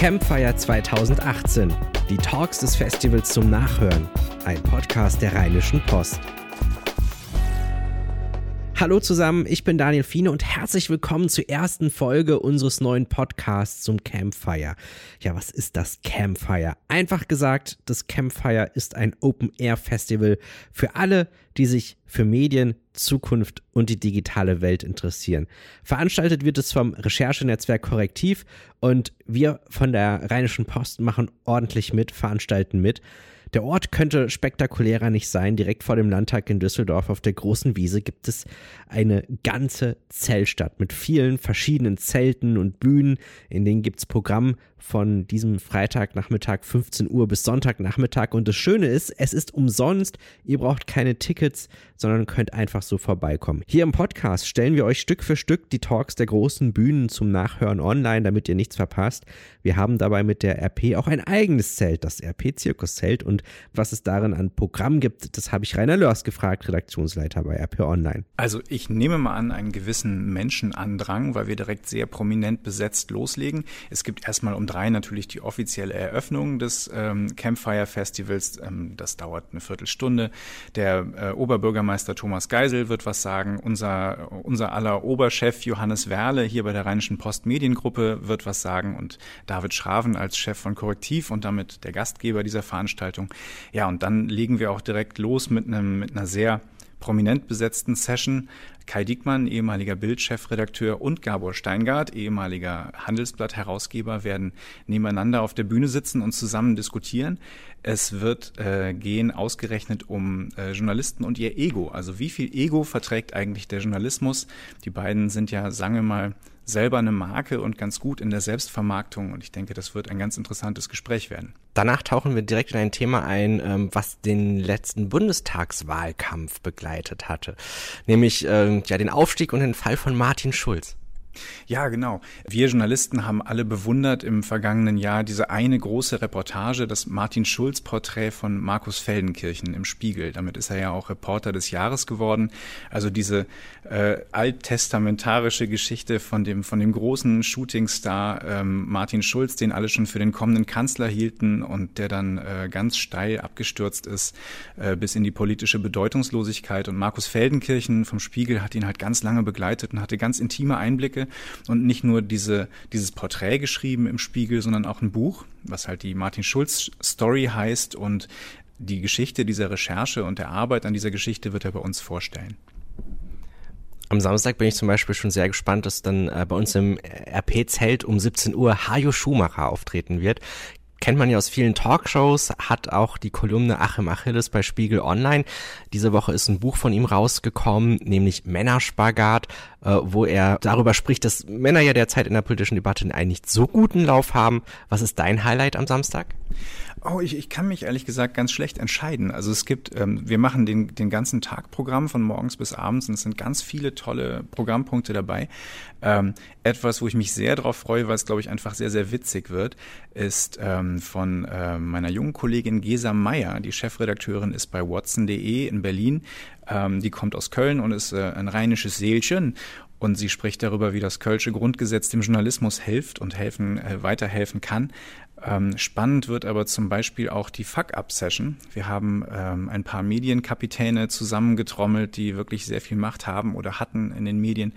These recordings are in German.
Campfire 2018. Die Talks des Festivals zum Nachhören. Ein Podcast der Rheinischen Post. Hallo zusammen, ich bin Daniel Fiene und herzlich willkommen zur ersten Folge unseres neuen Podcasts zum Campfire. Ja, was ist das Campfire? Einfach gesagt, das Campfire ist ein Open-Air-Festival für alle, die sich für Medien, Zukunft und die digitale Welt interessieren. Veranstaltet wird es vom Recherchenetzwerk Korrektiv und wir von der Rheinischen Post machen ordentlich mit, veranstalten mit. Der Ort könnte spektakulärer nicht sein. Direkt vor dem Landtag in Düsseldorf auf der großen Wiese gibt es eine ganze Zeltstadt mit vielen verschiedenen Zelten und Bühnen. In denen gibt es Programm von diesem Freitagnachmittag 15 Uhr bis Sonntagnachmittag. Und das Schöne ist, es ist umsonst. Ihr braucht keine Tickets, sondern könnt einfach so vorbeikommen. Hier im Podcast stellen wir euch Stück für Stück die Talks der großen Bühnen zum Nachhören online, damit ihr nichts verpasst. Wir haben dabei mit der RP auch ein eigenes Zelt, das RP Zirkuszelt. Und was es darin an Programm gibt, das habe ich Rainer Lörs gefragt, Redaktionsleiter bei RP Online. Also ich nehme mal an, einen gewissen Menschenandrang, weil wir direkt sehr prominent besetzt loslegen. Es gibt erstmal um drei natürlich die offizielle Eröffnung des ähm, Campfire Festivals. Ähm, das dauert eine Viertelstunde. Der äh, Oberbürgermeister Thomas Geisel wird was sagen. Unser, unser aller Oberchef Johannes Werle hier bei der Rheinischen Post Mediengruppe wird was sagen und David Schraven als Chef von Korrektiv und damit der Gastgeber dieser Veranstaltung. Ja, und dann legen wir auch direkt los mit einem, mit einer sehr prominent besetzten Session. Kai Diekmann, ehemaliger Bildchefredakteur, und Gabor Steingart, ehemaliger Handelsblatt-Herausgeber, werden nebeneinander auf der Bühne sitzen und zusammen diskutieren. Es wird äh, gehen ausgerechnet um äh, Journalisten und ihr Ego. Also wie viel Ego verträgt eigentlich der Journalismus? Die beiden sind ja, sagen wir mal, selber eine Marke und ganz gut in der Selbstvermarktung. Und ich denke, das wird ein ganz interessantes Gespräch werden. Danach tauchen wir direkt in ein Thema ein, ähm, was den letzten Bundestagswahlkampf begleitet hatte, nämlich ähm, ja den Aufstieg und den Fall von Martin Schulz. Ja, genau. Wir Journalisten haben alle bewundert im vergangenen Jahr diese eine große Reportage, das Martin Schulz Porträt von Markus Feldenkirchen im Spiegel. Damit ist er ja auch Reporter des Jahres geworden. Also diese äh, alttestamentarische Geschichte von dem von dem großen Shootingstar ähm, Martin Schulz, den alle schon für den kommenden Kanzler hielten und der dann äh, ganz steil abgestürzt ist äh, bis in die politische Bedeutungslosigkeit. Und Markus Feldenkirchen vom Spiegel hat ihn halt ganz lange begleitet und hatte ganz intime Einblicke Einblicke und nicht nur diese, dieses Porträt geschrieben im Spiegel, sondern auch ein Buch, was halt die Martin Schulz Story heißt und die Geschichte dieser Recherche und der Arbeit an dieser Geschichte wird er bei uns vorstellen. Am Samstag bin ich zum Beispiel schon sehr gespannt, dass dann äh, bei uns im RP-Zelt um 17 Uhr Hajo Schumacher auftreten wird kennt man ja aus vielen Talkshows, hat auch die Kolumne Achim Achilles bei Spiegel Online. Diese Woche ist ein Buch von ihm rausgekommen, nämlich Männerspagat, äh, wo er darüber spricht, dass Männer ja derzeit in der politischen Debatte einen nicht so guten Lauf haben. Was ist dein Highlight am Samstag? Oh, ich, ich kann mich ehrlich gesagt ganz schlecht entscheiden. Also es gibt, ähm, wir machen den, den ganzen Tag Programm von morgens bis abends und es sind ganz viele tolle Programmpunkte dabei. Ähm, etwas, wo ich mich sehr darauf freue, weil es, glaube ich, einfach sehr, sehr witzig wird, ist ähm, von äh, meiner jungen Kollegin Gesa Meyer, die Chefredakteurin ist bei watson.de in Berlin. Ähm, die kommt aus Köln und ist äh, ein rheinisches Seelchen und sie spricht darüber, wie das Kölsche Grundgesetz dem Journalismus hilft und helfen, äh, weiterhelfen kann. Ähm, spannend wird aber zum Beispiel auch die Fuck-Up-Session. Wir haben ähm, ein paar Medienkapitäne zusammengetrommelt, die wirklich sehr viel Macht haben oder hatten in den Medien.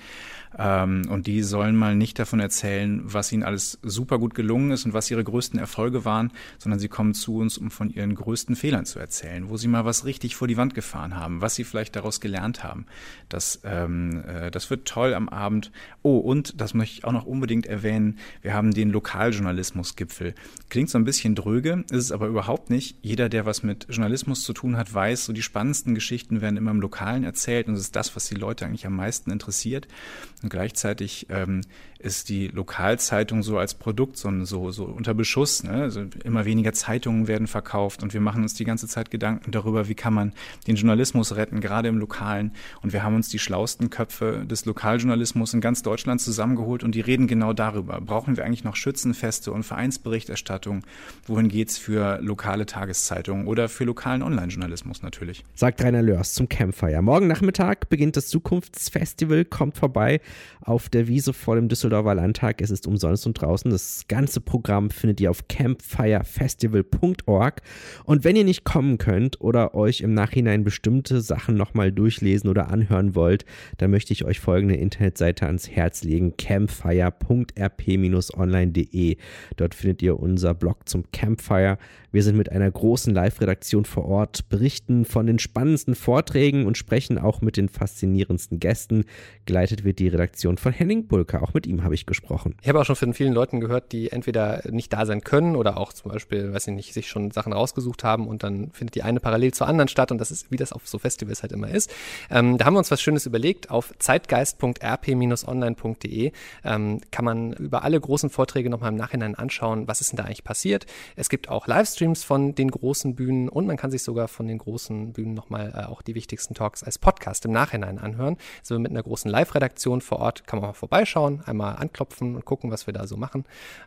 Ähm, und die sollen mal nicht davon erzählen, was ihnen alles super gut gelungen ist und was ihre größten Erfolge waren, sondern sie kommen zu uns, um von ihren größten Fehlern zu erzählen, wo sie mal was richtig vor die Wand gefahren haben, was sie vielleicht daraus gelernt haben. Das, ähm, äh, das wird toll am Abend. Oh, und das möchte ich auch noch unbedingt erwähnen, wir haben den Lokaljournalismusgipfel. Klingt so ein bisschen dröge, ist es aber überhaupt nicht. Jeder, der was mit Journalismus zu tun hat, weiß, so die spannendsten Geschichten werden immer im Lokalen erzählt und es ist das, was die Leute eigentlich am meisten interessiert. Und gleichzeitig ähm, ist die Lokalzeitung so als Produkt so, so, so unter Beschuss. Ne? Also immer weniger Zeitungen werden verkauft und wir machen uns die ganze Zeit Gedanken darüber, wie kann man den Journalismus retten, gerade im Lokalen. Und wir haben uns die schlausten Köpfe des Lokaljournalismus in ganz Deutschland zusammengeholt und die reden genau darüber. Brauchen wir eigentlich noch Schützenfeste und Vereinsberichterstattung? Wohin geht's für lokale Tageszeitungen oder für lokalen Online-Journalismus natürlich? Sagt Rainer Lörs zum Campfire. Morgen Nachmittag beginnt das Zukunftsfestival, kommt vorbei auf der Wiese vor dem Düsseldorf Düsseldorfer Landtag. Es ist umsonst und draußen. Das ganze Programm findet ihr auf campfirefestival.org. Und wenn ihr nicht kommen könnt oder euch im Nachhinein bestimmte Sachen nochmal durchlesen oder anhören wollt, dann möchte ich euch folgende Internetseite ans Herz legen: campfire.rp-online.de. Dort findet ihr unser Blog zum Campfire. Wir sind mit einer großen Live-Redaktion vor Ort, berichten von den spannendsten Vorträgen und sprechen auch mit den faszinierendsten Gästen. Geleitet wird die Redaktion von Henning Bulker. Auch mit ihm habe ich gesprochen. Ich habe auch schon von vielen Leuten gehört, die entweder nicht da sein können oder auch zum Beispiel, weiß ich nicht, sich schon Sachen rausgesucht haben und dann findet die eine parallel zur anderen statt und das ist, wie das auf so Festivals halt immer ist. Ähm, da haben wir uns was Schönes überlegt. Auf zeitgeist.rp-online.de ähm, kann man über alle großen Vorträge nochmal im Nachhinein anschauen, was ist denn da eigentlich passiert. Es gibt auch Livestreams von den großen Bühnen und man kann sich sogar von den großen Bühnen nochmal äh, auch die wichtigsten Talks als Podcast im Nachhinein anhören. Also mit einer großen Live-Redaktion vor Ort kann man mal vorbeischauen, einmal anklopfen und gucken, was wir da so machen.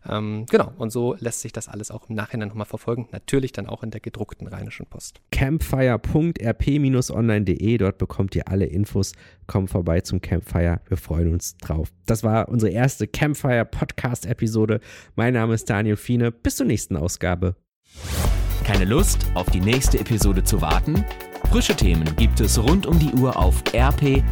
Ähm, genau, und so lässt sich das alles auch im Nachhinein nochmal verfolgen. Natürlich dann auch in der gedruckten Rheinischen Post. Campfire.rp-online.de, dort bekommt ihr alle Infos. Kommt vorbei zum Campfire, wir freuen uns drauf. Das war unsere erste Campfire Podcast-Episode. Mein Name ist Daniel Fiene. Bis zur nächsten Ausgabe. Keine Lust, auf die nächste Episode zu warten? Frische Themen gibt es rund um die Uhr auf rp-online.de.